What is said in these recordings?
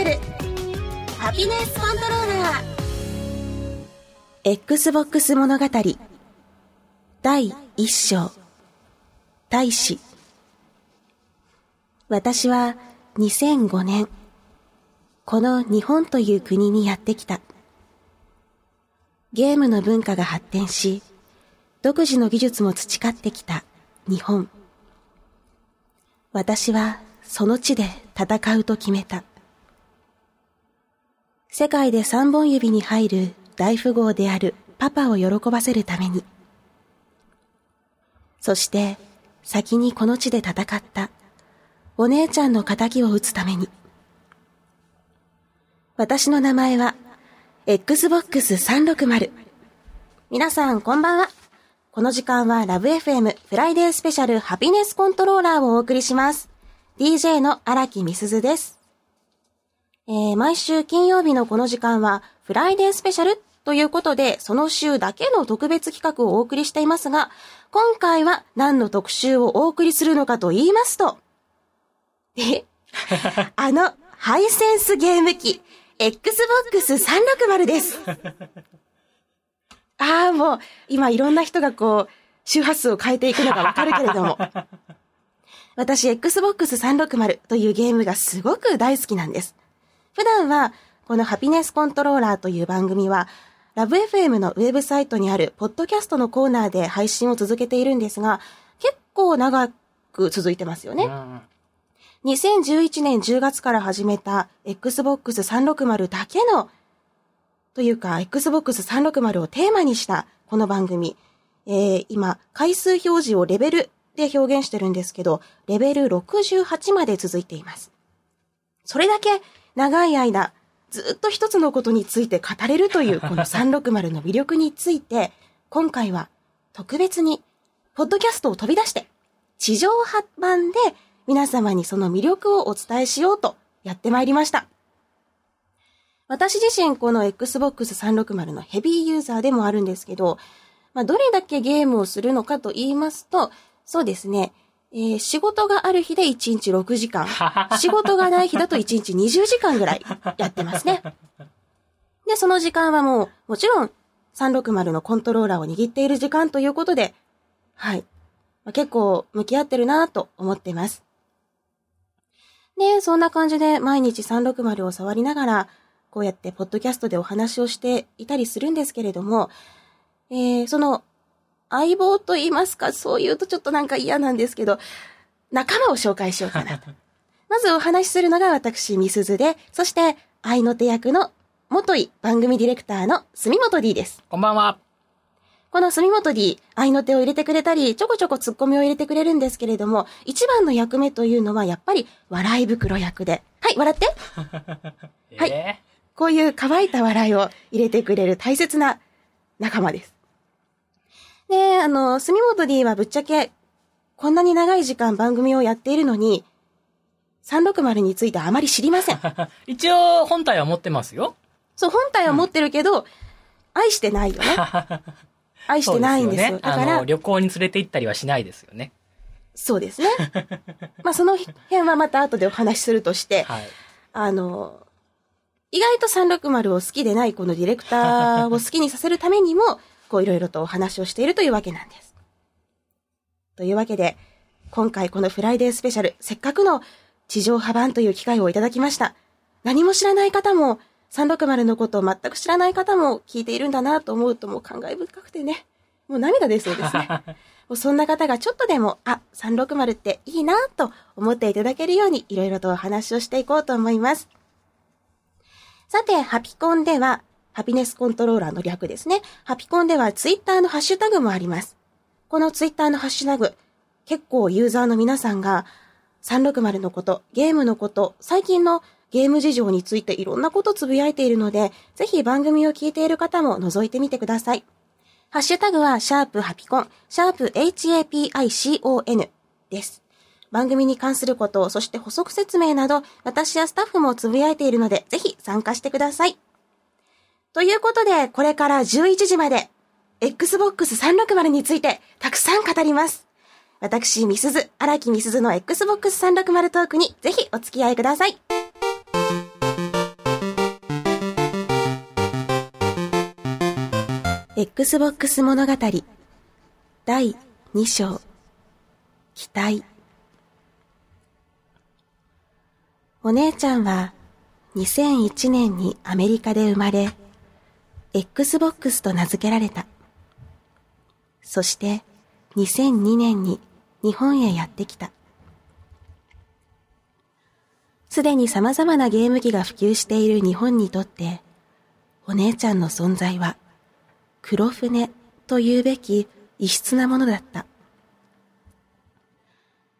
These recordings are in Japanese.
シャルハピネスコントローラー。Xbox 物語。第一章。大使。私は2005年。この日本という国にやってきた。ゲームの文化が発展し独自の技術も培ってきた日本。私はその地で戦うと決めた。世界で三本指に入る大富豪であるパパを喜ばせるために。そして先にこの地で戦ったお姉ちゃんの仇を討つために。私の名前は Xbox 360。皆さんこんばんは。この時間はラブ f m フライデースペシャルハピネスコントローラーをお送りします。DJ の荒木みすずです。えー、毎週金曜日のこの時間はフライデースペシャルということで、その週だけの特別企画をお送りしていますが、今回は何の特集をお送りするのかと言いますと、え あの、ハイセンスゲーム機、Xbox 360です。ああ、もう、今いろんな人がこう、周波数を変えていくのがわかるけれども。私、Xbox 360というゲームがすごく大好きなんです。普段は、このハピネスコントローラーという番組は、ラブ f m のウェブサイトにあるポッドキャストのコーナーで配信を続けているんですが、結構長く続いてますよね。2011年10月から始めた Xbox 360だけの、というか Xbox 360をテーマにしたこの番組。えー、今、回数表示をレベルで表現してるんですけど、レベル68まで続いています。それだけ長い間、ずっと一つのことについて語れるという この360の魅力について、今回は特別に、ポッドキャストを飛び出して、地上波版で皆様にその魅力をお伝えしようとやってまいりました。私自身この Xbox 360のヘビーユーザーでもあるんですけど、まあ、どれだけゲームをするのかと言いますと、そうですね、えー、仕事がある日で1日6時間。仕事がない日だと1日20時間ぐらいやってますね。で、その時間はもう、もちろん、360のコントローラーを握っている時間ということで、はい。まあ、結構向き合ってるなと思っています。で、そんな感じで毎日360を触りながら、こうやってポッドキャストでお話をしていたりするんですけれども、えー、その相棒と言いますか、そう言うとちょっとなんか嫌なんですけど、仲間を紹介しようかなと。まずお話しするのが私、みすずで、そして、愛の手役の元井番組ディレクターの住本 D です。こんばんは。この住本 D、愛の手を入れてくれたり、ちょこちょこツッコミを入れてくれるんですけれども、一番の役目というのはやっぱり笑い袋役で。はい、笑って。はい。こういう乾いた笑いを入れてくれる大切な仲間です。で、あの、住本 D はぶっちゃけ、こんなに長い時間番組をやっているのに、360についてあまり知りません。一応、本体は持ってますよ。そう、本体は持ってるけど、うん、愛してないよね。愛してないんですよ。ね、だから、旅行に連れて行ったりはしないですよね。そうですね。まあ、その辺はまた後でお話しするとして、はい、あの、意外と360を好きでないこのディレクターを好きにさせるためにも、こういろいろとお話をしているというわけなんです。というわけで、今回このフライデースペシャル、せっかくの地上波版という機会をいただきました。何も知らない方も、360のことを全く知らない方も聞いているんだなと思うともう感慨深くてね、もう涙出そうですね。もうそんな方がちょっとでも、あ、360っていいなと思っていただけるようにいろいろとお話をしていこうと思います。さて、ハピコンでは、ハピネスコントローラーの略ですね。ハピコンではツイッターのハッシュタグもあります。このツイッターのハッシュタグ、結構ユーザーの皆さんが360のこと、ゲームのこと、最近のゲーム事情についていろんなことつぶやいているので、ぜひ番組を聞いている方も覗いてみてください。ハッシュタグは、シャープハピコン、シャープ HAPICON です。番組に関すること、そして補足説明など、私やスタッフもつぶやいているので、ぜひ参加してください。ということで、これから11時まで、Xbox 360についてたくさん語ります。私、ミスズ、荒木ミスズの Xbox 360トークにぜひお付き合いください。Xbox 物語第2章期待お姉ちゃんは2001年にアメリカで生まれ Xbox と名付けられた。そして2002年に日本へやってきた。すでに様々なゲーム機が普及している日本にとって、お姉ちゃんの存在は黒船と言うべき異質なものだった。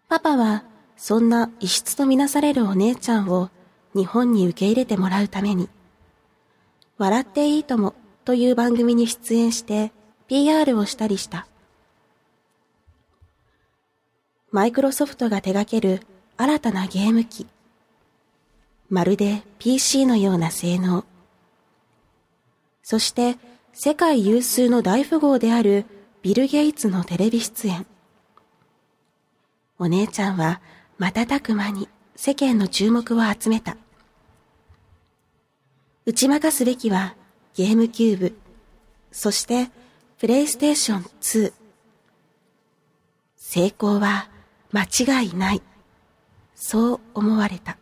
パパはそんな異質とみなされるお姉ちゃんを日本に受け入れてもらうために、笑っていいともという番組に出演して PR をしたりした。マイクロソフトが手掛ける新たなゲーム機。まるで PC のような性能。そして世界有数の大富豪であるビル・ゲイツのテレビ出演。お姉ちゃんは瞬く間に世間の注目を集めた。打ち負かすべきはゲームキューブ、そしてプレイステーション2。成功は間違いない。そう思われた。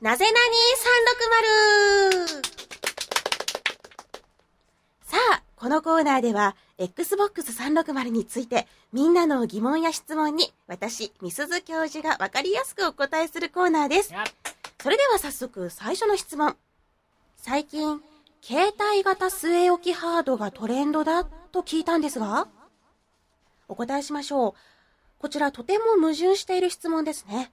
なぜなに 360! さあ、このコーナーでは、Xbox 360について、みんなの疑問や質問に、私、みすず教授がわかりやすくお答えするコーナーです。それでは早速、最初の質問。最近、携帯型据え置きハードがトレンドだと聞いたんですがお答えしましょう。こちらとても矛盾している質問ですね。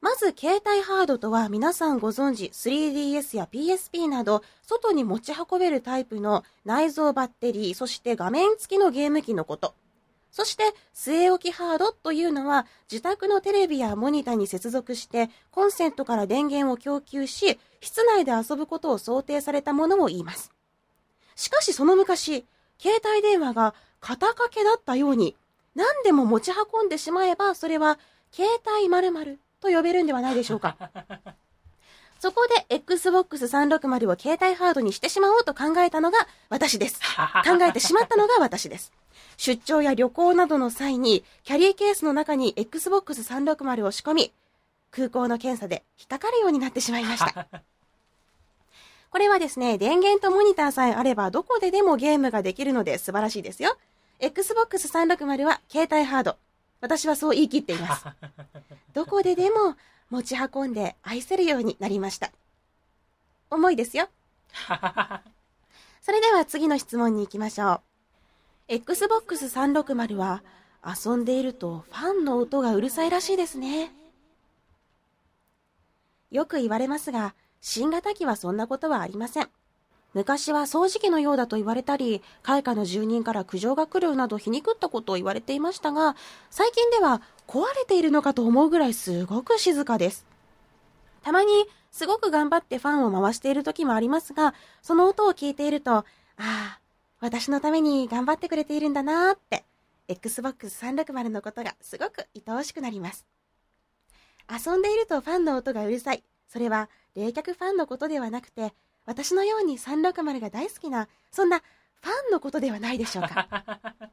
まず、携帯ハードとは皆さんご存知 3DS や PSP など外に持ち運べるタイプの内蔵バッテリー、そして画面付きのゲーム機のこと。そして、据え置きハードというのは自宅のテレビやモニタに接続してコンセントから電源を供給し、室内で遊ぶことを想定されたものを言います。しかしその昔、携帯電話が肩掛けだったように、何でも持ち運んでしまえば、それは携帯〇〇と呼べるんではないでしょうか。そこで Xbox 360を携帯ハードにしてしまおうと考えたのが私です。考えてしまったのが私です。出張や旅行などの際に、キャリーケースの中に Xbox 360を仕込み、空港の検査で引っかかるようになってしまいました。これはですね、電源とモニターさえあればどこででもゲームができるので素晴らしいですよ。Xbox 360は携帯ハード。私はそう言い切っています。どこででも持ち運んで愛せるようになりました。重いですよ。それでは次の質問に行きましょう。Xbox 360は遊んでいるとファンの音がうるさいらしいですね。よく言われますが、新型機はそんなことはありません。昔は掃除機のようだと言われたり、開花の住人から苦情が来るなど皮肉ったことを言われていましたが、最近では壊れているのかと思うぐらいすごく静かです。たまにすごく頑張ってファンを回している時もありますが、その音を聞いていると、ああ、私のために頑張ってくれているんだなーって、Xbox 360のことがすごく愛おしくなります。遊んでいるとファンの音がうるさい。それは冷却ファンのことではなくて、私のように360が大好きな、そんなファンのことではないでしょうか。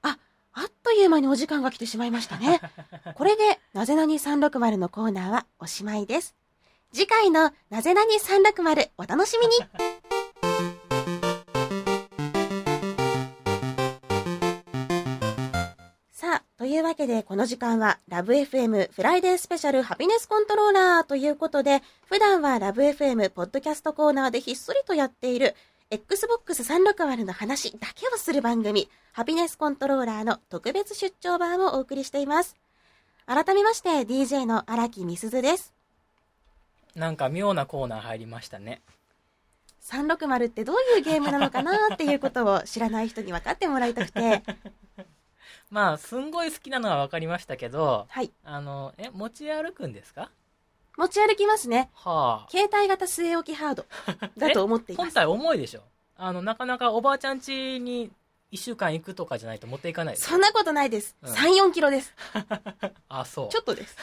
あ、あっという間にお時間が来てしまいましたね。これで、なぜなに360のコーナーはおしまいです。次回のなぜなに360お楽しみにいうわけでこの時間はラブ f m フライデースペシャルハピネスコントローラーということで、普段はラブ f m ポッドキャストコーナーでひっそりとやっている Xbox 360の話だけをする番組、ハピネスコントローラーの特別出張版をお送りしています。改めまして DJ の荒木みすずです。なんか妙なコーナー入りましたね。360ってどういうゲームなのかなっていうことを知らない人に分かってもらいたくて、まあ、すんごい好きなのは分かりましたけど、はい。あの、え、持ち歩くんですか？持ち歩きますね。はあ。携帯型据え置きハード だと思っています。本体重いでしょ？あの、なかなかおばあちゃん家に一週間行くとかじゃないと持っていかないそんなことないです。うん3、4キロです。あ、そう。ちょっとです。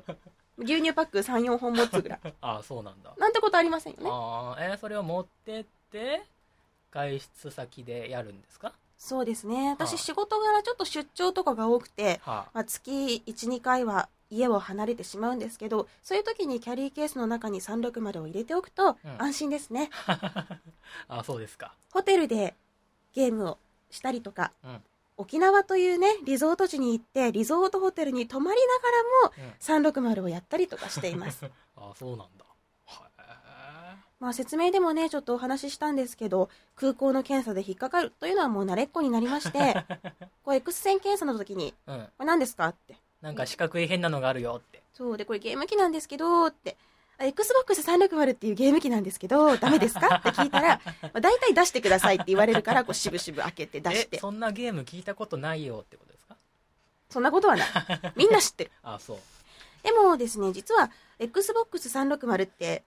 牛乳パック3、4本持つぐらい。あ、そうなんだ。なんてことありませんよね。あーえーそれを持ってって、外出先でやるんですか？そうですね。は私あ仕事柄ちょっと出張とかが多くて、はまあ、月1、2回は家を離れてしまうんですけど、そういう時にキャリーケースの中に360を入れておくとうん安心ですね。あ。あ、そうですか。ホテルでゲームをしたりとか、うん。沖縄というね、リゾート地に行って、リゾートホテルに泊まりながらもうん。360をやったりとかしています。あ、そうなんだ。はまあ説明でもね、ちょっとお話ししたんですけど、空港の検査で引っかかるというのはもう慣れっこになりまして、こう X 線検査の時に、え。うん。これ何ですか？って。なんか四角い変なのがあるよって。そうで、これゲーム機なんですけど、って。あ Xbox 360っていうゲーム機なんですけど、ダメですか？って聞いたら、まあ、大体出してくださいって言われるから、こう、しぶしぶ開けて出しえ、て。そんなゲーム聞いたことないよってことですか？そんなことはない。みんな知ってる。あ、そう。でもですね、実は Xbox 360って、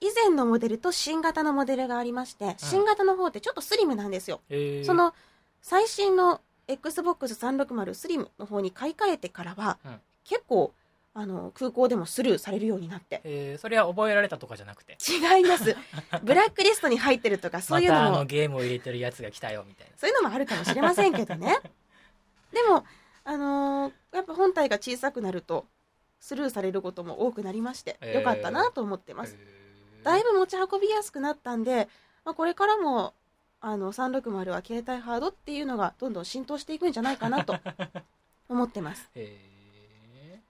以前のモデルと新型のモデルがありまして、新型の方ってちょっとスリムなんですよ。えー、そ、の、最新の Xbox 360スリムの方に買い替えてからは、うん結構、あの、空港でもスルーされるようになって。えー、それは覚えられたとかじゃなくて。違います。ブラックリストに入ってるとか、そういうのも、のゲームを入れてるやつが来たよ、みたいな。そういうのもあるかもしれませんけどね。でも、あのーやっぱ本体が小さくなると、スルーされることも多くなりまして、えーよかったなと思ってます。えーだいぶ持ち運びやすくなったんで、まあ、これからも、あの、360は携帯ハードっていうのがどんどん浸透していくんじゃないかなと 思ってます。へえ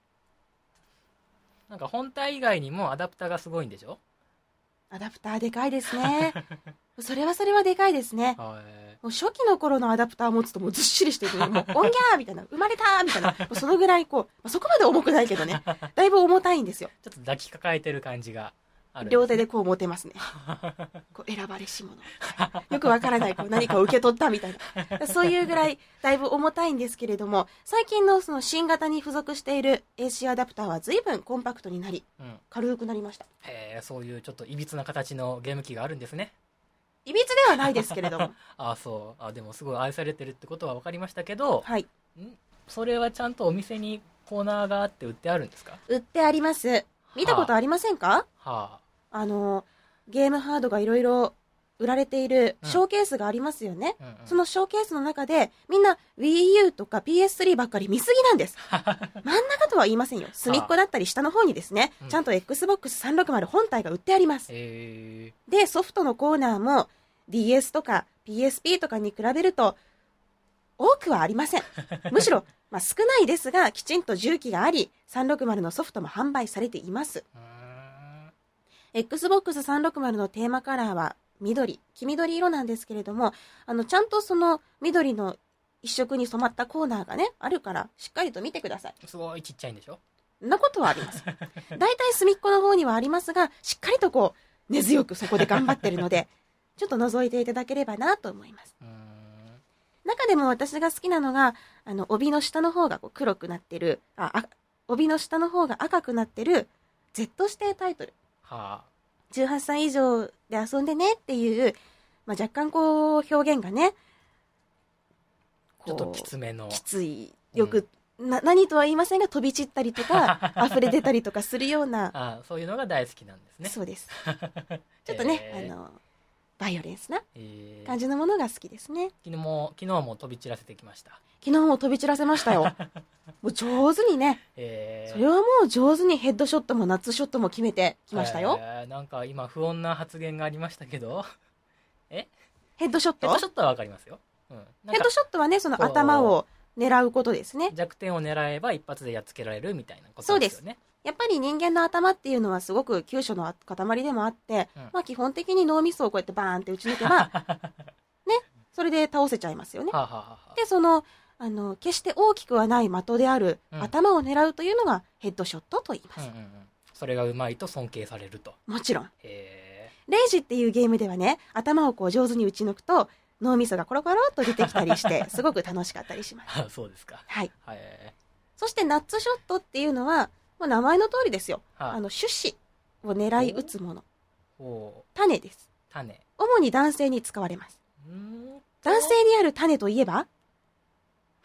なんか本体以外にもアダプターがすごいんでしょ？アダプターでかいですね。それはそれはでかいですね。はいもう初期の頃のアダプターを持つともうずっしりしてて、もう、おんぎゃーみたいな、生まれたーみたいな、もうそのぐらいこう、まあそこまで重くないけどね、だいぶ重たいんですよ。ちょっと抱きかかえてる感じが両手でこう持てますね。こう選ばれし者。よくわからない、こう何かを受け取ったみたいな。そういうぐらい、だいぶ重たいんですけれども、最近のその新型に付属している AC アダプターは随分コンパクトになり、うん軽くなりました。へえそういうちょっといびつな形のゲーム機があるんですねいびつではないですけれども。ああそうあでもすごい愛されてるってことは分かりましたけど、はい。ん？それはちゃんとお店にコーナーがあって売ってあるんですか？売ってあります。見たことありませんか？はあの、ゲームハードがいろいろ売られているうんショーケースがありますよね。あ、うんうんそのショーケースの中で、みんな Wii U とか PS3 ばっかり見すぎなんです。真ん中とは言いませんよ。隅っこだったり下の方にですねうん、ちゃんと Xbox 360本体が売ってあります。へえで、ソフトのコーナーも DS とか PSP とかに比べると、多くはありません。むしろ、まあ、少ないですが、きちんと重機があり、360のソフトも販売されています。うーん Xbox 360のテーマカラーは緑、黄緑色なんですけれども、あの、ちゃんとその緑の一色に染まったコーナーがね、あるから、しっかりと見てください。すごいちっちゃいんでしょ？なことはあります。大体隅っこの方にはありますが、しっかりとこう、根強くそこで頑張ってるので、ちょっと覗いていただければなと思います。中でも私が好きなのが、あの、帯の下の方がこう黒くなってる、あ、あ帯の下の方が赤くなってる、Z 指定タイトル。は18歳以上で遊んでねっていう、まあ、若干こう、表現がね、あちょっときつめのきつい。よく、な、何とは言いませんが、飛び散ったりとか、溢れ出たりとかするような、あそういうのが大好きなんですねそうです。ちょっとね、へーあの、バイオレンスなえー。感じのものが好きですね。昨日も昨日も飛び散らせてきました。昨日も飛び散らせましたよ。もう上手にね、えー。それはもう上手にヘッドショットもナッツショットも決めてきましたよ。えーなんか今不穏な発言がありましたけど。ヘッドショット？ヘッドショットはわかりますよ、うん、ヘッドショットはね、その頭を狙うことですね。弱点を狙えば一発でやっつけられるみたいなことですよねやっぱり人間の頭っていうのはすごく急所の塊でもあって、うんまあ基本的に脳みそをこうやってバーンって打ち抜けば、ね、それで倒せちゃいますよね。はあ、はあはあ、で、その、あの、決して大きくはない的であるうん頭を狙うというのがヘッドショットと言います。うんうんうん、それがうまいと尊敬されるともちろん。へレイジっていうゲームではね、頭をこう上手に打ち抜くと、脳みそがコロコロっと出てきたりして、すごく楽しかったりします。そうですかはい。はいそしてナッツショットっていうのは、まあ、名前の通りですよ。はあの、種子を狙い撃つもの。お種です。種主に男性に使われます。男性にある種といえば、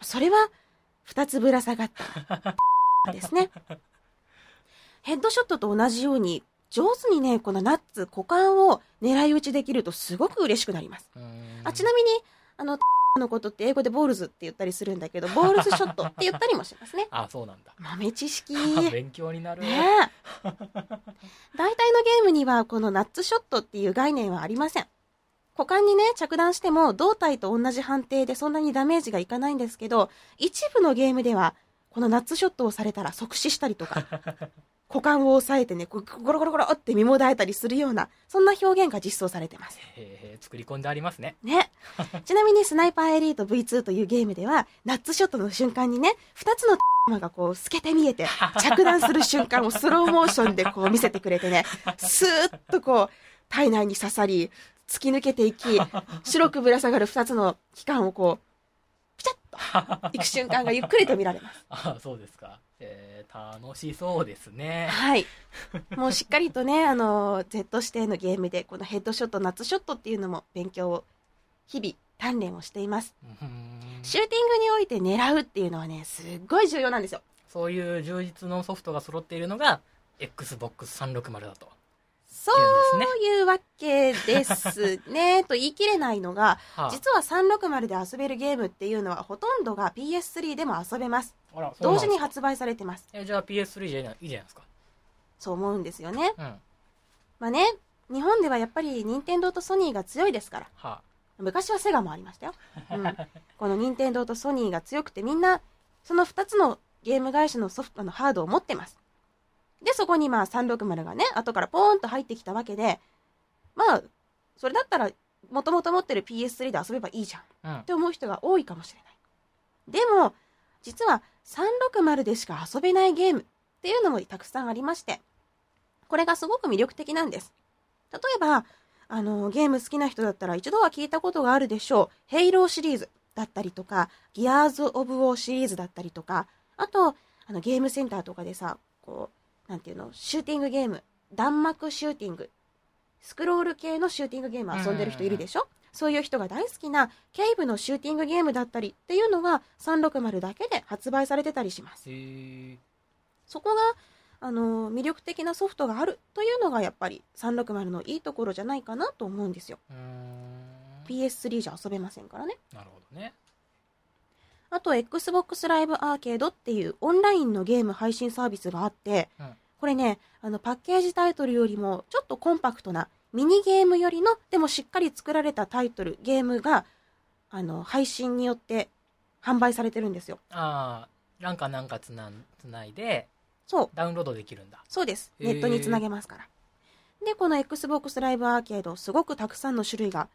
それは、二つぶら下がった。ですね。ヘッドショットと同じように、上手にね、このナッツ、股間を狙い撃ちできるとすごく嬉しくなります。あ、ちなみに、あの、のことって英語でボールズって言ったりするんだけど、ボールズショットって言ったりもしますね。あ、そうなんだ。豆知識。勉強になる。え。大体のゲームにはこのナッツショットっていう概念はありません。股間にね、着弾しても胴体と同じ判定でそんなにダメージがいかないんですけど、一部のゲームでは、このナッツショットをされたら即死したりとか、股間を押さえてね、ゴロゴロゴロって身もだえたりするような、そんな表現が実装されてます。へー作り込んでありますね。ね。ちなみにスナイパーエリート V2 というゲームでは、ナッツショットの瞬間にね、二つの 玉がこう透けて見えて、着弾する瞬間をスローモーションでこう見せてくれてね、スーッとこう、体内に刺さり、突き抜けていき、白くぶら下がる二つの器官をこう、ピチャッと行く瞬間がゆっくりと見られます。あ、そうですか。えー、楽しそうですね。はい。もうしっかりとね、あの、Z 指定のゲームで、このヘッドショット、ナッツショットっていうのも勉強を、日々、鍛錬をしています。シューティングにおいて狙うっていうのはね、すっごい重要なんですよ。そういう充実のソフトが揃っているのが、Xbox360 だと。そういうわけですね。と言い切れないのが、はあ、実は360で遊べるゲームっていうのはほとんどが PS3 でも遊べます。同時に発売されてます。えじゃあ PS3 じゃいいじゃないですか。そう思うんですよね。うん。はまあね、日本ではやっぱり任天堂とソニーが強いですから。あ。昔はセガもありましたよ。うん、この任天堂とソニーが強くてみんなその2つのゲーム会社のソフトのハードを持ってます。で、そこにまあ360がね、後からポーンと入ってきたわけで、まあ、それだったら、もともと持ってる PS3 で遊べばいいじゃんっうん。て思う人が多いかもしれない。でも、実は360でしか遊べないゲームっていうのもたくさんありまして、これがすごく魅力的なんです。例えば、あの、ゲーム好きな人だったら一度は聞いたことがあるでしょう。ヘイローシリーズだったりとか、ギアーズ・オブ・ウォーシリーズだったりとか、あと、あの、ゲームセンターとかでさ、こう、なんていうの、シューティングゲーム、弾幕シューティング、スクロール系のシューティングゲーム遊んでる人いるでしょ？そういう人が大好きなケイブのシューティングゲームだったりっていうのが360だけで発売されてたりします。そこが、あの、魅力的なソフトがあるというのがやっぱり360のいいところじゃないかなと思うんですよ。うーん。PS3 じゃ遊べませんからね。なるほどね。あと、Xbox Live Arcade っていうオンラインのゲーム配信サービスがあって、うんこれね、あの、パッケージタイトルよりもちょっとコンパクトなミニゲームよりの、でもしっかり作られたタイトル、ゲームが、あの、配信によって販売されてるんですよ。ああ、なんかなんかつなつないで、そう、ダウンロードできるんだ。そうです。ネットにつなげますから。で、この Xbox Live Arcade、すごくたくさんの種類が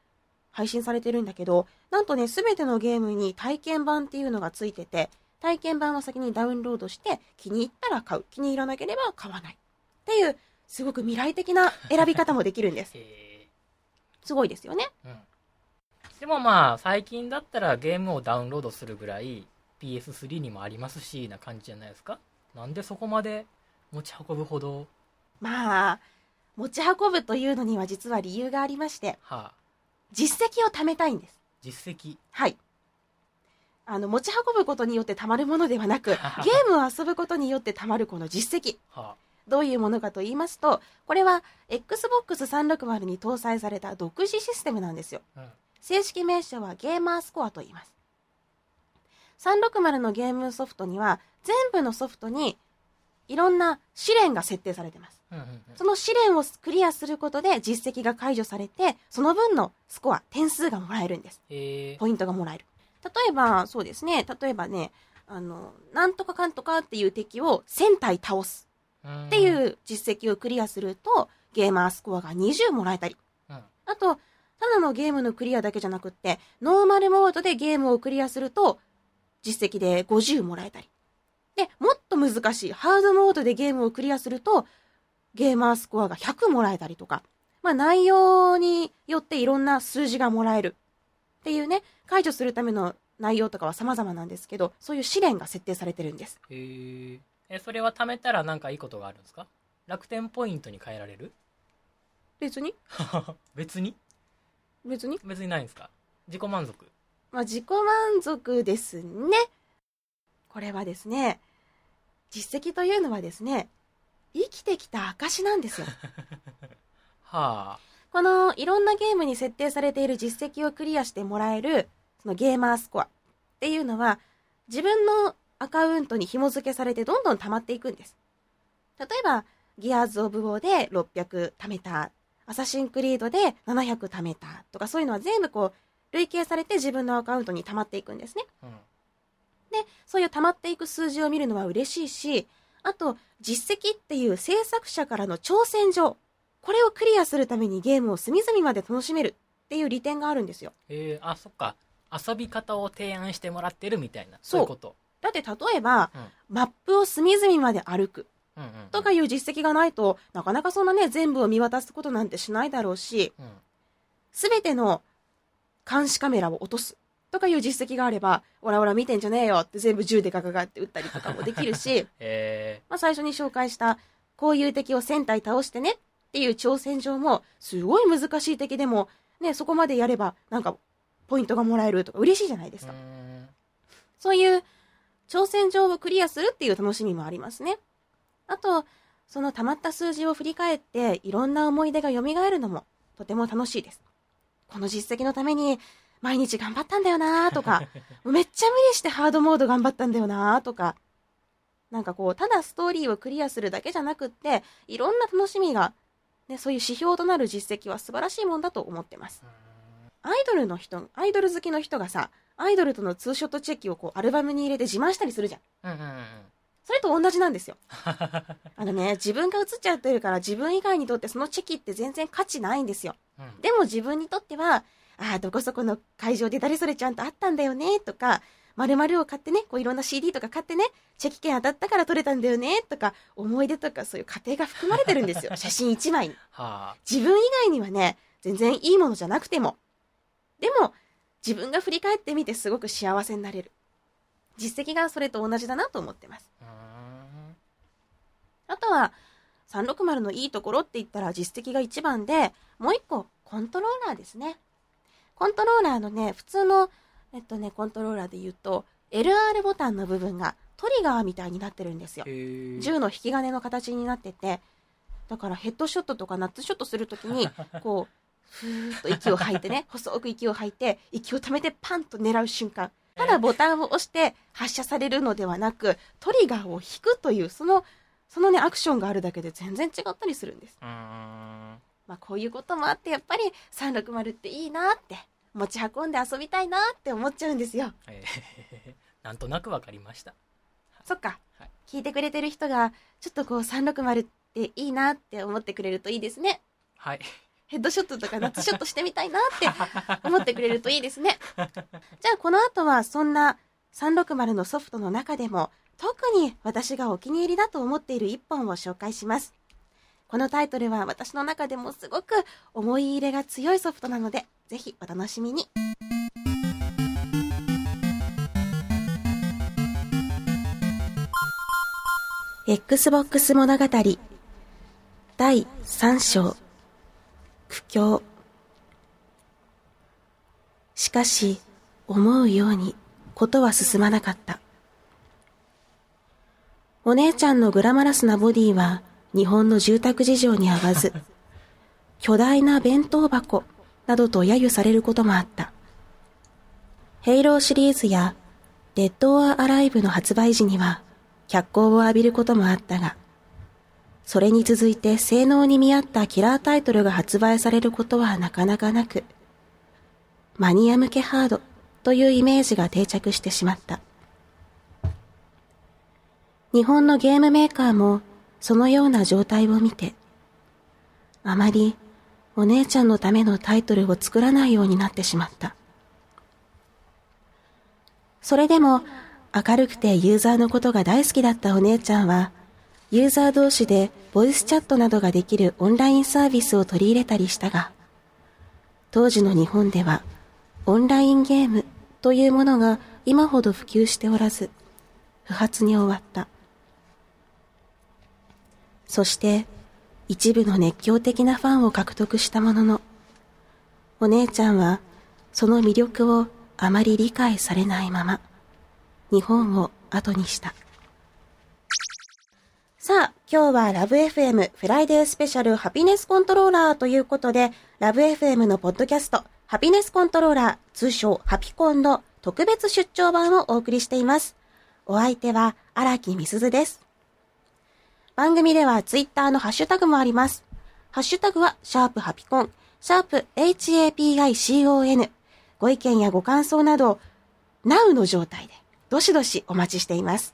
配信されてるんだけど、なんとね、すべてのゲームに体験版っていうのがついてて、体験版を先にダウンロードして、気に入ったら買う。気に入らなければ買わない。っていう、すごく未来的な選び方もできるんです。へすごいですよね。ーうん。でもまあ、最近だったらゲームをダウンロードするぐらい PS3 にもありますし、な感じじゃないですかなんでそこまで持ち運ぶほど、まあ、持ち運ぶというのには実は理由がありまして、はあ、実績を貯めたいんです。実績。はい。あの、持ち運ぶことによって貯まるものではなく、ゲームを遊ぶことによって貯まるこの実績。はどういうものかと言いますと、これは Xbox 360に搭載された独自システムなんですよ。あ。うん。正式名称はゲーマースコアと言います。360のゲームソフトには、全部のソフトにいろんな試練が設定されてます。その試練をクリアすることで実績が解除されて、その分のスコア、点数がもらえるんです。えー、ポイントがもらえる。例えば、そうですね、例えばね、あの、なんとかかんとかっていう敵を1000体倒すっっていう実績をクリアすると、ゲーマースコアが20もらえたり、うん。あと、ただのゲームのクリアだけじゃなくって、ノーマルモードでゲームをクリアすると、実績で50もらえたり。で、もっと難しいハードモードでゲームをクリアすると、ゲーマースコアが100もらえたりとか、まあ内容によっていろんな数字がもらえる。っていうね、解除するための内容とかは様々なんですけど、そういう試練が設定されてるんです。えー、え、それは貯めたらなんかいいことがあるんですか？楽天ポイントに変えられる？別に？別に？別に？別にないんですか？自己満足？まあ、自己満足ですね。これはですね、実績というのはですね、生きてきた証なんですよ。はこのいろんなゲームに設定されている実績をクリアしてもらえるそのゲーマースコアっていうのは自分のアカウントに紐付けされてどんどん溜まっていくんです。例えば、ギアーズ・オブ・ウォーで600貯めた、アサシン・クリードで700貯めたとかそういうのは全部こう累計されて自分のアカウントに溜まっていくんですね。あ。うん。で、そういう溜まっていく数字を見るのは嬉しいし、あと、実績っていう制作者からの挑戦状。これをクリアするためにゲームを隅々まで楽しめるっていう利点があるんですよ。えー、あ、そっか。遊び方を提案してもらってるみたいな。そういうこと。だって例えば、うんマップを隅々まで歩くうんうんうん。とかいう実績がないと、なかなかそんなね、全部を見渡すことなんてしないだろうし、うん。すべての監視カメラを落とすとかいう実績があれば、オラオラ見てんじゃねえよって全部銃でガガガって撃ったりとかもできるし、えまあ最初に紹介した、こういう敵を1000体倒してねっていう挑戦状も、すごい難しい敵でも、ね、そこまでやれば、なんか、ポイントがもらえるとか嬉しいじゃないですか。ん。そういう挑戦状をクリアするっていう楽しみもありますね。あと、その溜まった数字を振り返っていろんな思い出が蘇るのもとても楽しいです。この実績のために毎日頑張ったんだよなとか、めっちゃ無理してハードモード頑張ったんだよなとか、なんかこう、ただストーリーをクリアするだけじゃなくって、いろんな楽しみが、ね、そういう指標となる実績は素晴らしいもんだと思ってます。アイドルの人、アイドル好きの人がさ、アイドルとのツーショットチェキをこうアルバムに入れて自慢したりするじゃん。うんうんうん。それと同じなんですよ。あのね、自分が写っちゃってるから自分以外にとってそのチェキって全然価値ないんですよ。うん。でも自分にとっては、ああ、どこそこの会場で誰それちゃんと会ったんだよね、とか、〇〇を買ってね、こういろんな CD とか買ってね、チェキ券当たったから取れたんだよね、とか、思い出とかそういう過程が含まれてるんですよ。写真1枚に。はあ。自分以外にはね、全然いいものじゃなくても。でも、自分が振り返ってみてすごく幸せになれる。実績がそれと同じだなと思ってます。あとは、360のいいところって言ったら実績が一番で、もう一個、コントローラーですね。コントローラーのね、普通の、えっとね、コントローラーで言うと、LR ボタンの部分がトリガーみたいになってるんですよ銃の引き金の形になってて、だからヘッドショットとかナッツショットするときに、こう、ふーっと息を吐いてね、細く息を吐いて、息を溜めてパンと狙う瞬間。ただボタンを押して発射されるのではなく、トリガーを引くという、その、そのね、アクションがあるだけで全然違ったりするんです。まあこういうこともあって、やっぱり360っていいなって、持ち運んで遊びたいなって思っちゃうんですよ。えー、なんとなくわかりました。そっか。はい聞いてくれてる人が、ちょっとこう360っていいなって思ってくれるといいですね。はい。ヘッドショットとかナッツショットしてみたいなって思ってくれるといいですね。じゃあこの後はそんな360のソフトの中でも特に私がお気に入りだと思っている一本を紹介します。このタイトルは私の中でもすごく思い入れが強いソフトなので、ぜひお楽しみに。Xbox 物語第3章。苦境。しかし思うようにことは進まなかった。お姉ちゃんのグラマラスなボディは日本の住宅事情に合わず 巨大な弁当箱などと揶揄されることもあったヘイローシリーズやデッド・オア・アライブの発売時には脚光を浴びることもあったがそれに続いて性能に見合ったキラータイトルが発売されることはなかなかなく、マニア向けハードというイメージが定着してしまった。日本のゲームメーカーもそのような状態を見て、あまりお姉ちゃんのためのタイトルを作らないようになってしまった。それでも明るくてユーザーのことが大好きだったお姉ちゃんは、ユーザー同士でボイスチャットなどができるオンラインサービスを取り入れたりしたが、当時の日本ではオンラインゲームというものが今ほど普及しておらず、不発に終わった。そして一部の熱狂的なファンを獲得したものの、お姉ちゃんはその魅力をあまり理解されないまま、日本を後にした。さあ、今日はラブ FM フライデースペシャルハピネスコントローラーということで、ラブ FM のポッドキャスト、ハピネスコントローラー、通称ハピコンの特別出張版をお送りしています。お相手は荒木みすずです。番組ではツイッターのハッシュタグもあります。ハッシュタグは、シャープハピコン、シャープ HAPICON。ご意見やご感想など、Now の状態で、どしどしお待ちしています。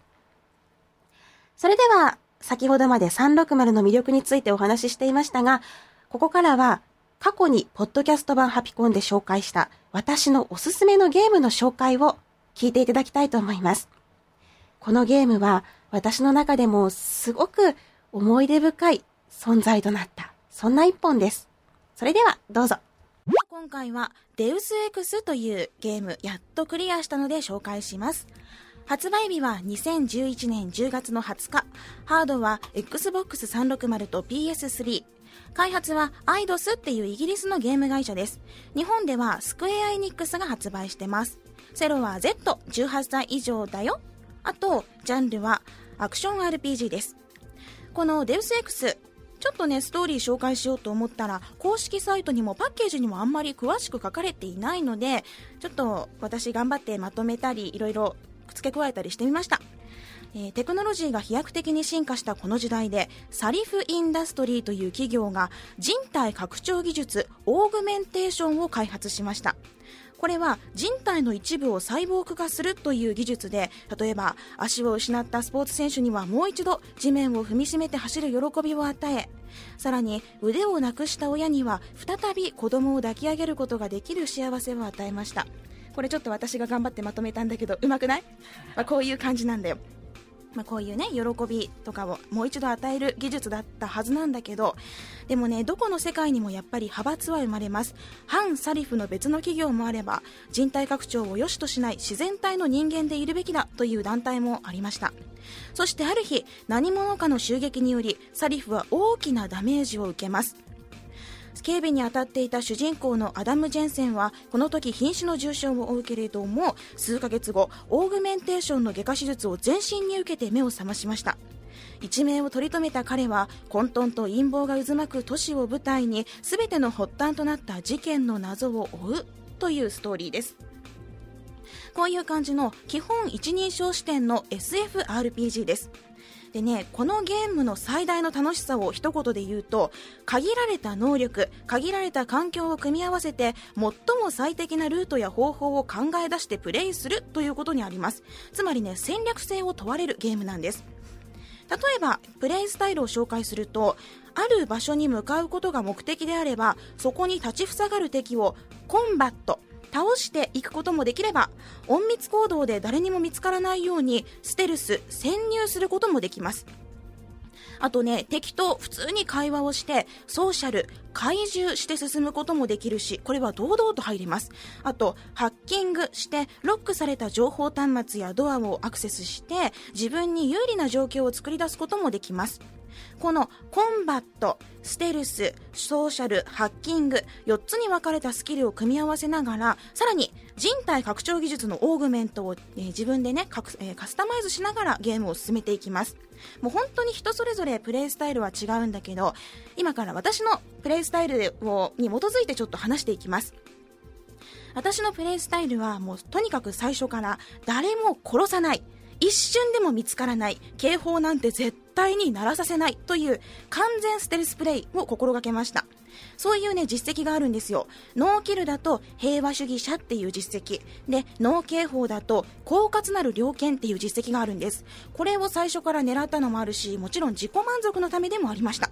それでは、先ほどまで360の魅力についてお話ししていましたが、ここからは、過去にポッドキャスト版ハピコンで紹介した私のおすすめのゲームの紹介を聞いていただきたいと思います。このゲームは私の中でもすごく思い出深い存在となった、そんな一本です。それではどうぞ。今回はデウス X というゲームやっとクリアしたので紹介します。発売日は2011年10月の20日。ハードは Xbox 360と PS3。開発は IDOS っていうイギリスのゲーム会社です。日本ではスクエアエニックスが発売してます。セロは Z、18歳以上だよ。あと、ジャンルはアクション RPG です。このデウス X、ちょっとね、ストーリー紹介しようと思ったら、公式サイトにもパッケージにもあんまり詳しく書かれていないので、ちょっと私頑張ってまとめたり、いろいろ付け加えたりしてみました。えーテクノロジーが飛躍的に進化したこの時代でサリフ・インダストリーという企業が人体拡張技術オーグメンテーションを開発しましたこれは人体の一部をサイボーグ化するという技術で例えば足を失ったスポーツ選手にはもう一度地面を踏みしめて走る喜びを与えさらに腕をなくした親には再び子供を抱き上げることができる幸せを与えました。これちょっと私が頑張ってまとめたんだけどうまくない、まあ、こういう感じなんだよ。まあ、こういうね喜びとかをもう一度与える技術だったはずなんだけどでもねどこの世界にもやっぱり派閥は生まれます。反サリフの別の企業もあれば人体拡張を良しとしない自然体の人間でいるべきだという団体もありました。そしてある日何者かの襲撃によりサリフは大きなダメージを受けます。警備に当たっていた主人公のアダム・ジェンセンはこの時瀕死の重傷を負うけれども数ヶ月後オーグメンテーションの外科手術を全身に受けて目を覚ましました。一命を取り留めた彼は混沌と陰謀が渦巻く都市を舞台に全ての発端となった事件の謎を追うというストーリーです。こういう感じの基本一人称視点の SFRPG です。でね、このゲームの最大の楽しさを一言で言うと、限られた能力、限られた環境を組み合わせて、最も最適なルートや方法を考え出してプレイするということにあります。つまりね、戦略性を問われるゲームなんです。例えば、プレイスタイルを紹介すると、ある場所に向かうことが目的であれば、そこに立ちふさがる敵をコンバット、倒していくこともできれば隠密行動で誰にも見つからないようにステルス潜入することもできます。あとね敵と普通に会話をしてソーシャル懐柔して進むこともできるしこれは堂々と入れます。あとハッキングしてロックされた情報端末やドアをアクセスして自分に有利な状況を作り出すこともできます。このコンバット、ステルス、ソーシャル、ハッキング4つに分かれたスキルを組み合わせながらさらに人体拡張技術のオーグメントを、えー自分でねカえーカスタマイズしながらゲームを進めていきます。もう本当に人それぞれプレイスタイルは違うんだけど今から私のプレイスタイルをに基づいてちょっと話していきます。私のプレイスタイルはもうとにかく最初から誰も殺さない。一瞬でも見つからない警報なんて絶対に鳴らさせないという完全ステルスプレイを心がけました。そういうね実績があるんですよ。ノーキルだと平和主義者っていう実績。でノー警報だと狡猾なる猟犬っていう実績があるんです。これを最初から狙ったのもあるしもちろん自己満足のためでもありました。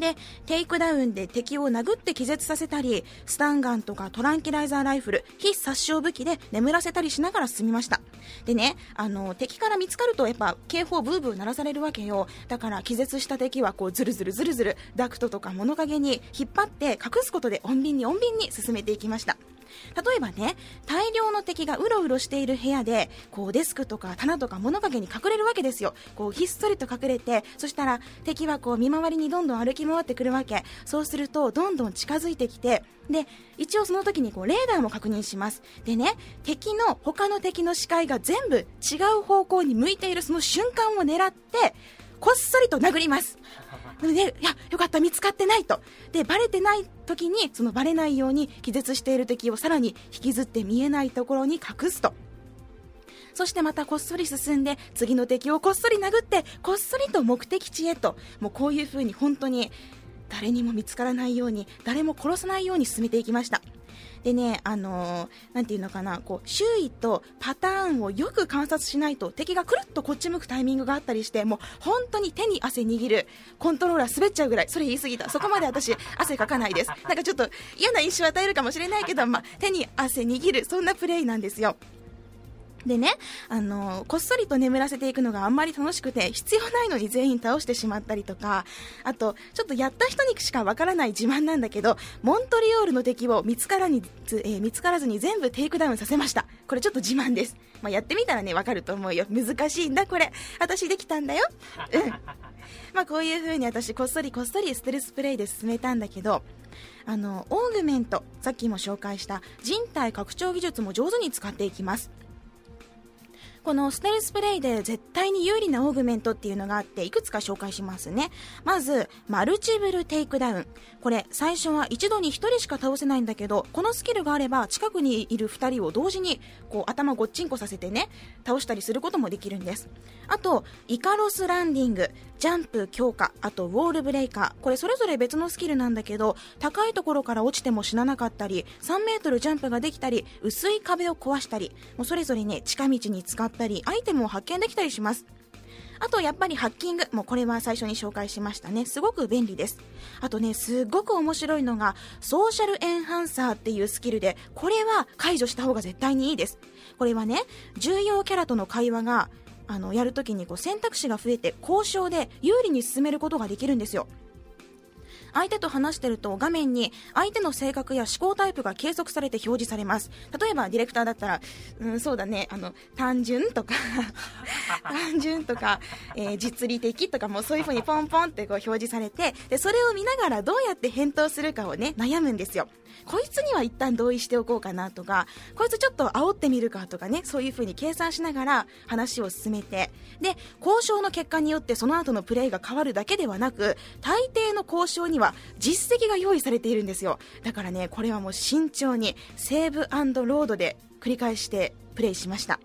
でテイクダウンで敵を殴って気絶させたりスタンガンとかトランキライザーライフル非殺傷武器で眠らせたりしながら進みました。でねあの敵から見つかるとやっぱ警報ブーブー鳴らされるわけよ。だから気絶した敵はこうズルズルズルズルダクトとか物陰に引っ張って隠すことで穏便に穏便に進めていきました。例えばね大量の敵がうろうろしている部屋でこうデスクとか棚とか物陰に隠れるわけですよ。こうひっそりと隠れてそしたら敵はこう見回りにどんどん歩き回ってくるわけ。そうするとどんどん近づいてきてで一応その時にこうレーダーも確認します。でね敵の他の敵の視界が全部違う方向に向いているその瞬間を狙ってこっそりと殴ります。で、いや、よかった、見つかってないと。で、バレてない時に、そのバレないように気絶している敵をさらに引きずって見えないところに隠すと。そしてまたこっそり進んで、次の敵をこっそり殴って、こっそりと目的地へと。もうこういう風に本当に、誰にも見つからないように、誰も殺さないように進めていきました。でね、あのーなんていうのかな、こう、周囲とパターンをよく観察しないと、敵がくるっとこっち向くタイミングがあったりして、もう本当に手に汗握る、コントローラー滑っちゃうぐらい、それ言い過ぎた。そこまで私、汗かかないです。なんかちょっと嫌な印象を与えるかもしれないけど、まあ、手に汗握る、そんなプレイなんですよ。でね、あのこっそりと眠らせていくのがあんまり楽しくて、必要ないのに全員倒してしまったりとか、あと、ちょっとやった人にしかわからない自慢なんだけど、モントリオールの敵を見つからにず、えー見つからずに全部テイクダウンさせました。これちょっと自慢です。まあ、やってみたらね、わかると思うよ。難しいんだ、これ。私できたんだよ。うん。まあ、こういう風に私、こっそりこっそりステルスプレイで進めたんだけど、あの、オーグメント、さっきも紹介した人体拡張技術も上手に使っていきます。このステルスプレイで絶対に有利なオーグメントっていうのがあっていくつか紹介しますね。まずマルチプルテイクダウン。これ最初は一度に1人しか倒せないんだけどこのスキルがあれば近くにいる2人を同時にこう頭ごっちんこさせてね倒したりすることもできるんです。あとイカロスランディングジャンプ強化あとウォールブレイカー。これそれぞれ別のスキルなんだけど高いところから落ちても死ななかったり3メートルジャンプができたり薄い壁を壊したりもうそれぞれね近道に使ってたりアイテムを発見できたりしますあとやっぱりハッキング。もうこれは最初に紹介しましたね。すごく便利です。あとね、すごく面白いのが、ソーシャルエンハンサーっていうスキルで、これは解除した方が絶対にいいです。これはね、重要キャラとの会話が、あの、やるときにこう選択肢が増えて、交渉で有利に進めることができるんですよ。相手と話してると画面に相手の性格や思考タイプが計測されて表示されます。例えばディレクターだったら、うん、そうだね、あの、単純とか、単純とか、えー実利的とかもそういう風にポンポンってこう表示されて、で、それを見ながらどうやって返答するかをね、悩むんですよ。こいつには一旦同意しておこうかなとか、こいつちょっと煽ってみるかとかね、そういう風に計算しながら話を進めて、で、交渉の結果によってその後のプレイが変わるだけではなく、大抵の交渉には実績が用意されているんですよ。だからね、これはもう慎重にセーブロードで繰り返してプレイしました。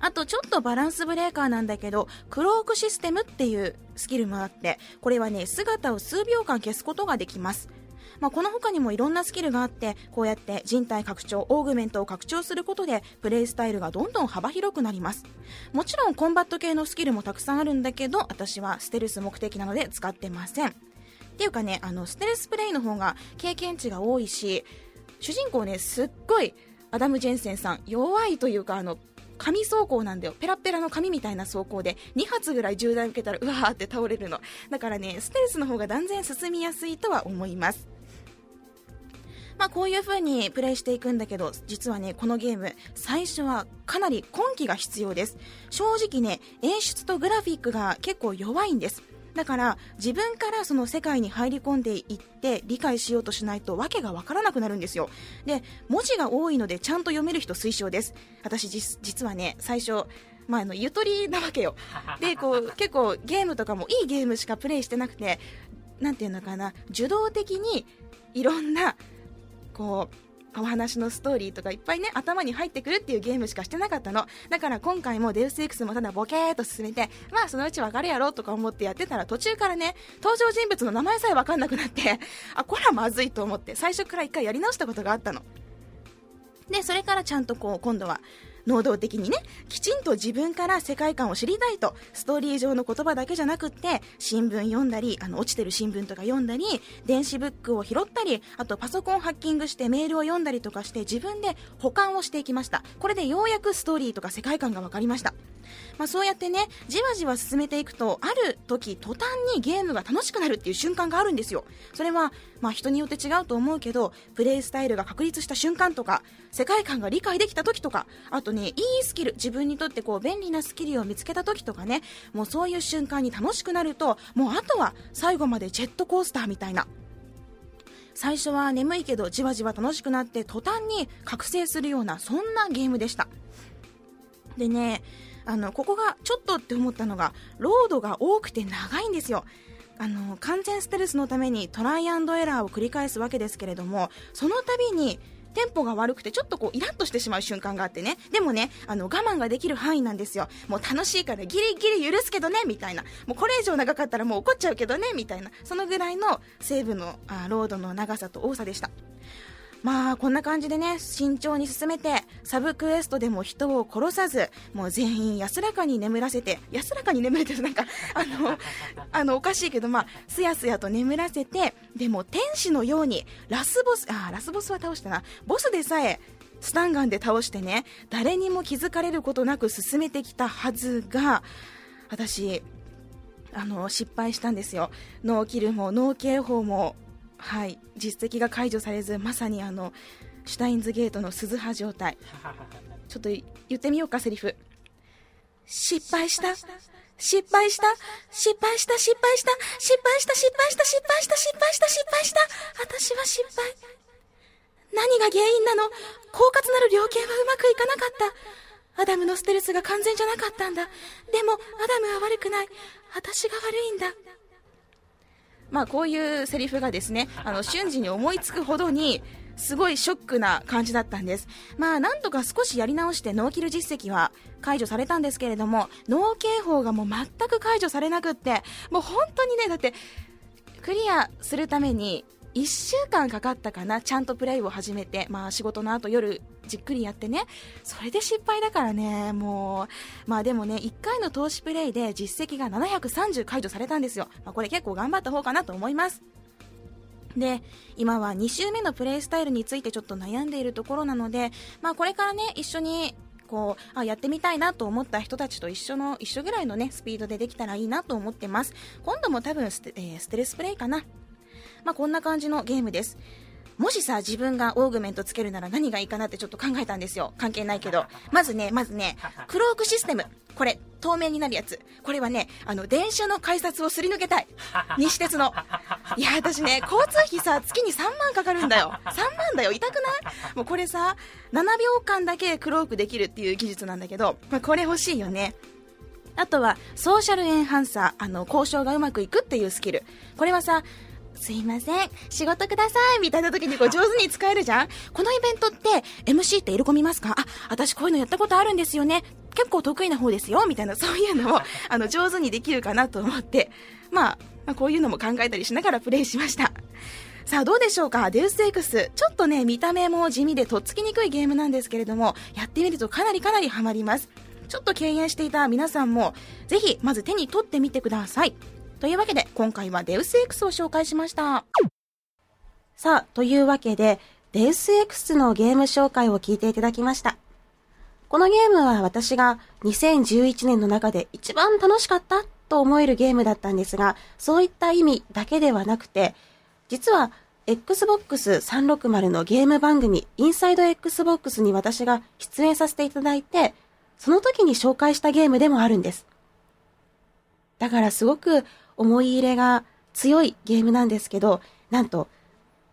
あとちょっとバランスブレーカーなんだけど、クロークシステムっていうスキルもあって、これはね、姿を数秒間消すことができます。まあ、この他にもいろんなスキルがあって、こうやって人体拡張、オーグメントを拡張することで、プレイスタイルがどんどん幅広くなります。もちろんコンバット系のスキルもたくさんあるんだけど、私はステルス目的なので使ってません。っていうかね、あの、ステルスプレイの方が経験値が多いし、主人公ね、すっごい、アダム・ジェンセンさん、弱いというか、あの、紙装甲なんだよ。ペラペラの紙みたいな装甲で、2発ぐらい銃弾受けたら、うわーって倒れるの。だからね、ステルスの方が断然進みやすいとは思います。まあこういう風にプレイしていくんだけど、実はね、このゲーム、最初はかなり根気が必要です。正直ね、演出とグラフィックが結構弱いんです。だから自分からその世界に入り込んでいって理解しようとしないと訳がわからなくなるんですよ。で文字が多いのでちゃんと読める人推奨です。私実実はね最初まあ、あのゆとりなわけよ。でこう結構ゲームとかもいいゲームしかプレイしてなくてなんていうのかな。受動的にいろんなこうお話のストーリーとかいっぱいね頭に入ってくるっていうゲームしかしてなかったの。だから今回もデウス X もただボケーっと進めてまあそのうちわかるやろとか思ってやってたら途中からね登場人物の名前さえわかんなくなって あこれはまずいと思って最初から一回やり直したことがあったの。でそれからちゃんとこう今度は能動的にねきちんと自分から世界観を知りたいとストーリー上の言葉だけじゃなくって新聞読んだりあの落ちてる新聞とか読んだり電子ブックを拾ったりあとパソコンハッキングしてメールを読んだりとかして自分で保管をしていきました。これでようやくストーリーとか世界観が分かりました。まあ、そうやってねじわじわ進めていくとある時途端にゲームが楽しくなるっていう瞬間があるんですよ。それは、まあ、人によって違うと思うけどプレイスタイルが確立した瞬間とか世界観が理解できた時とかあとねいいスキル自分にとってこう便利なスキルを見つけた時とかねもうそういう瞬間に楽しくなるともうあとは最後までジェットコースターみたいな。最初は眠いけどじわじわ楽しくなって途端に覚醒するようなそんなゲームでした。でねあのここがちょっとって思ったのがロードが多くて長いんですよ。あの完全ステルスのためにトライアンドエラーを繰り返すわけですけれどもその度にテンポが悪くてちょっとこうイラッとしてしまう瞬間があってね。でもねあの我慢ができる範囲なんですよ。もう楽しいからギリギリ許すけどねみたいな。もうこれ以上長かったらもう怒っちゃうけどねみたいな。そのぐらいのセーフのあロードの長さと多さでした。まあこんな感じでね慎重に進めてサブクエストでも人を殺さずもう全員安らかに眠らせて安らかに眠れてるなんか あの あのおかしいけどまあすやすやと眠らせてでも天使のようにラスボスあラスボスは倒したな。ボスでさえスタンガンで倒してね誰にも気づかれることなく進めてきたはずが私あの失敗したんですよ。ノーキルもノー警報もはい。実績が解除されずまさにあのシュタインズゲートの鈴葉状態。ちょっと言ってみようかセリフ。失敗した？失敗した？失敗した？失敗した？失敗した？失敗した？失敗した？失敗した？失敗した？私は失敗。何が原因なの？狡猾なる猟犬はうまくいかなかった。アダムのステルスが完全じゃなかったんだ。でもアダムは悪くない。私が悪いんだまあ、こういうセリフがですねあの瞬時に思いつくほどにすごいショックな感じだったんです。まあ、なんとか少しやり直してノーキル実績は解除されたんですけれども、脳警報がもう全く解除されなくって、もう本当にね、だって、クリアするために1週間かかったかな、ちゃんとプレイを始めて、まあ仕事の後夜じっくりやってね、それで失敗だからね、もう、まあでもね、1回の投資プレイで実績が730解除されたんですよ。まあこれ結構頑張った方かなと思います。で、今は2週目のプレイスタイルについてちょっと悩んでいるところなので、まあこれからね、一緒にこうあやってみたいなと思った人たちと一緒の一緒ぐらいのねスピードでできたらいいなと思ってます。今度も多分ス,、えー、ステルスプレイかな。まあ、こんな感じのゲームです。もしさ、自分がオーグメントつけるなら何がいいかなってちょっと考えたんですよ。関係ないけど。まずね、まずね、クロークシステム。これ、透明になるやつ。これはね、あの、電車の改札をすり抜けたい。西鉄の。いや、私ね、交通費さ、月に3万かかるんだよ。3万だよ。痛くない？もうこれさ、7秒間だけクロークできるっていう技術なんだけど、まあ、これ欲しいよね。あとは、ソーシャルエンハンサー。あの、交渉がうまくいくっていうスキル。これはさ、すいません、仕事ください、みたいな時にこう上手に使えるじゃんこのイベントって、MC って入れ込みますか？あ、私こういうのやったことあるんですよね。結構得意な方ですよ、みたいな、そういうのを、あの、上手にできるかなと思って、まあ、まあ、こういうのも考えたりしながらプレイしました。さあどうでしょうか？デウス X。ちょっとね、見た目も地味でとっつきにくいゲームなんですけれども、やってみるとかなりかなりハマります。ちょっと敬遠していた皆さんも、ぜひまず手に取ってみてください。というわけで、今回はデウス X を紹介しました。さあ、というわけで、デウス X のゲーム紹介を聞いていただきました。このゲームは私が2011年の中で一番楽しかったと思えるゲームだったんですが、そういった意味だけではなくて、実は Xbox 360のゲーム番組インサイド Xbox に私が出演させていただいて、その時に紹介したゲームでもあるんです。だからすごく思い入れが強いゲームなんですけど、なんと、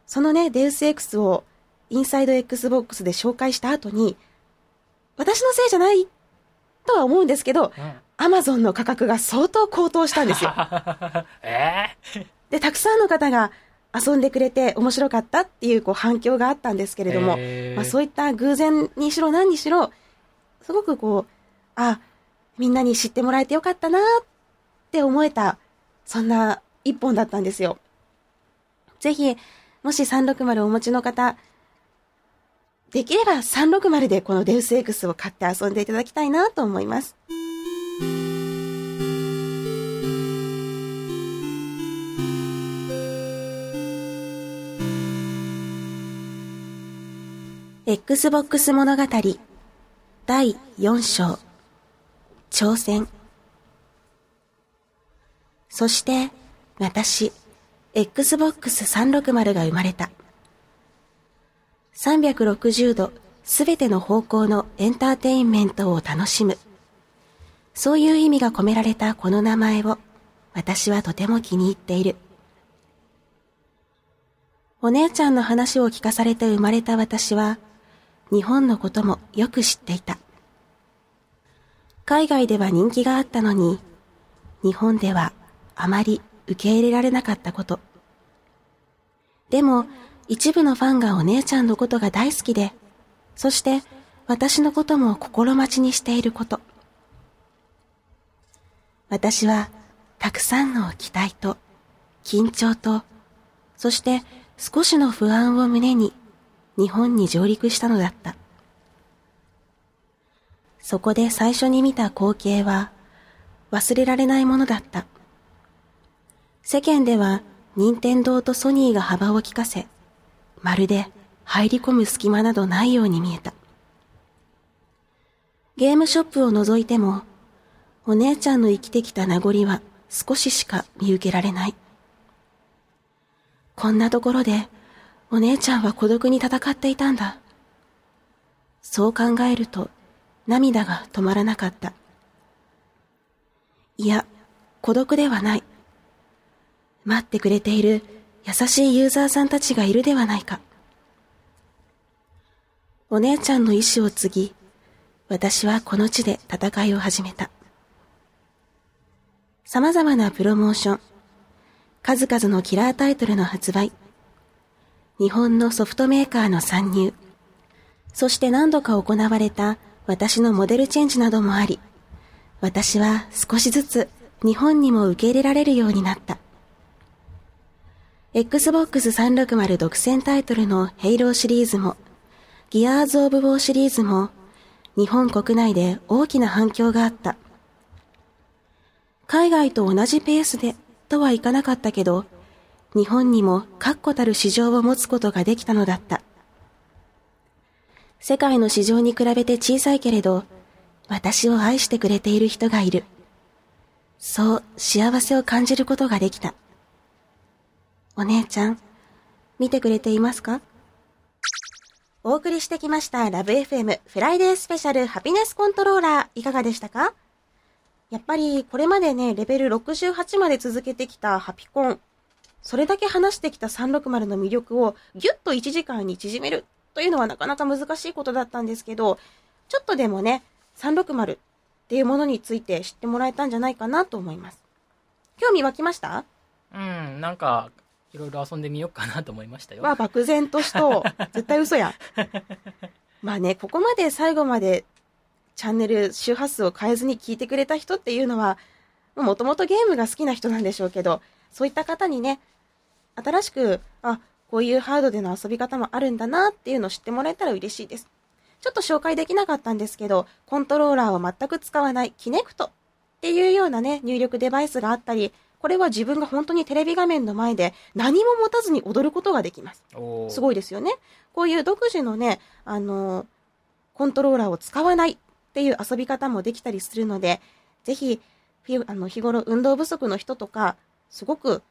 そのね、デウス X をインサイド Xbox で紹介した後に、私のせいじゃないとは思うんですけど、アマゾンの価格が相当高騰したんですよ。えー、で、たくさんの方が遊んでくれて面白かったっていうこう反響があったんですけれども、まあ、そういった偶然にしろ何にしろ、すごくこう、あ、みんなに知ってもらえてよかったなって思えたそんな一本だったんですよ。ぜひ、もし360をお持ちの方、できれば360でこのデウス X を買って遊んでいただきたいなと思います。Xbox 物語第4章挑戦そして、私、Xbox 360が生まれた。360度すべての方向のエンターテインメントを楽しむ。そういう意味が込められたこの名前を私はとても気に入っている。お姉ちゃんの話を聞かされて生まれた私は日本のこともよく知っていた。海外では人気があったのに、日本ではあまり受け入れられなかったこと。でも、一部のファンがお姉ちゃんのことが大好きで、そして私のことも心待ちにしていること。私はたくさんの期待と緊張と、そして少しの不安を胸に日本に上陸したのだった。そこで最初に見た光景は忘れられないものだった。世間では任天堂とソニーが幅を利かせ、まるで入り込む隙間などないように見えた。ゲームショップを覗いても、お姉ちゃんの生きてきた名残は少ししか見受けられない。こんなところで、お姉ちゃんは孤独に戦っていたんだ。そう考えると、涙が止まらなかった。いや、孤独ではない。待ってくれている優しいユーザーさんたちがいるではないか。お姉ちゃんの意志を継ぎ、私はこの地で戦いを始めた。様々なプロモーション、数々のキラータイトルの発売、日本のソフトメーカーの参入、そして何度か行われた私のモデルチェンジなどもあり、私は少しずつ日本にも受け入れられるようになった。Xbox 360独占タイトルのヘイローシリーズも、ギアーズ・オブ・ウォーシリーズも、日本国内で大きな反響があった。海外と同じペースでとはいかなかったけど、日本にも確固たる市場を持つことができたのだった。世界の市場に比べて小さいけれど、私を愛してくれている人がいる。そう幸せを感じることができた。お姉ちゃん、見てくれていますか？お送りしてきましたラブ f m フライデースペシャルハピネスコントローラーいかがでしたか？やっぱりこれまでね、レベル68まで続けてきたハピコン、それだけ話してきた360の魅力をギュッと1時間に縮める。というのはなかなか難しいことだったんですけど、ちょっとでもね、360っていうものについて知ってもらえたんじゃないかなと思います。興味湧きました？うん、なんか、いろいろ遊んでみようかなと思いましたよ。は漠然としと、絶対嘘や。まあね、ここまで最後までチャンネル周波数を変えずに聞いてくれた人っていうのは、もともとゲームが好きな人なんでしょうけど、そういった方にね、新しく、あ、こういうハードでの遊び方もあるんだなっていうのを知ってもらえたら嬉しいです。ちょっと紹介できなかったんですけど、コントローラーを全く使わないキネクトっていうようなね、入力デバイスがあったり、これは自分が本当にテレビ画面の前で何も持たずに踊ることができます。すごいですよね。こういう独自のね、あのコントローラーを使わないっていう遊び方もできたりするので、ぜひ、あの日頃運動不足の人とか、すごく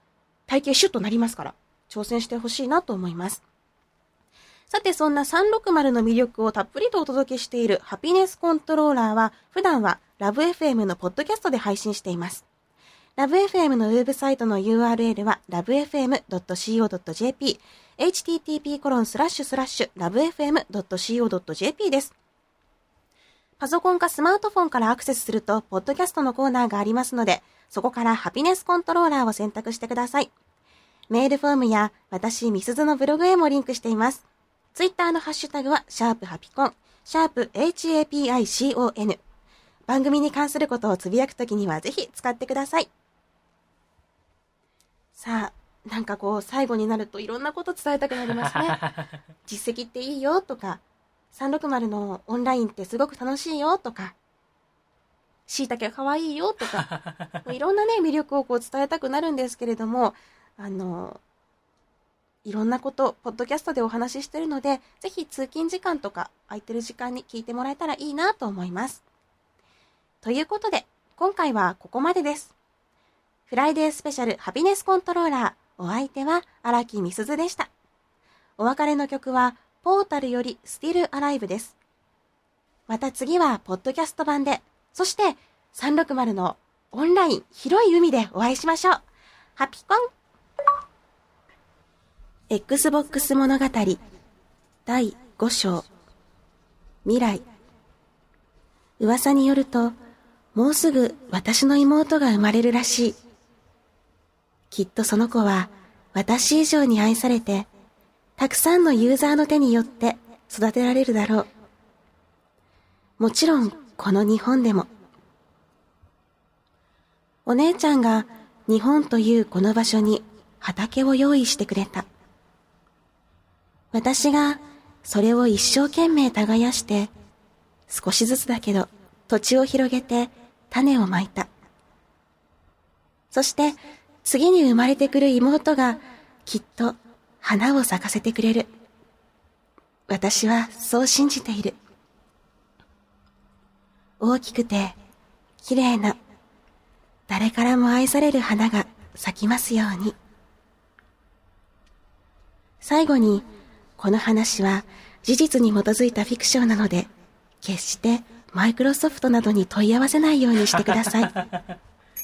体型シュッとなりますから、挑戦してほしいなと思います。さて、そんな360の魅力をたっぷりとお届けしているハピネスコントローラーは、普段はラブ f m のポッドキャストで配信しています。ラブ f m のウェブサイトの URL は lovefm.co.jp http コロンスラッシュスラッシュ lovefm.co.jp です。パソコンかスマートフォンからアクセスすると、ポッドキャストのコーナーがありますので、そこからハピネスコントローラーを選択してください。メールフォームや私、ミスズのブログへもリンクしています。ツイッターのハッシュタグは、シャープハピコン、シャープ HAPICON。番組に関することをつぶやくときにはぜひ使ってください。さあ、なんかこう、最後になるといろんなこと伝えたくなりますね。実績っていいよとか、360のオンラインってすごく楽しいよとか、椎茸かわいいよとか、いろんなね、魅力をこう伝えたくなるんですけれども、あの、いろんなこと、ポッドキャストでお話ししてるので、ぜひ通勤時間とか空いてる時間に聞いてもらえたらいいなと思います。ということで、今回はここまでです。フライデースペシャルハピネスコントローラー。お相手は荒木みすずでした。お別れの曲は、ポータルよりスティルアライブです。また次は、ポッドキャスト版で、そして、360のオンライン広い海でお会いしましょう。ハピコン Xbox 物語第5章未来噂によると、もうすぐ私の妹が生まれるらしい。きっとその子は私以上に愛されて、たくさんのユーザーの手によって育てられるだろう。もちろん、この日本でも。お姉ちゃんが日本というこの場所に畑を用意してくれた。私がそれを一生懸命耕して、少しずつだけど土地を広げて種をまいた。そして次に生まれてくる妹がきっと花を咲かせてくれる。私はそう信じている。大きくて綺麗な誰からも愛される花が咲きますように。最後に、この話は事実に基づいたフィクションなので、決してマイクロソフトなどに問い合わせないようにしてください。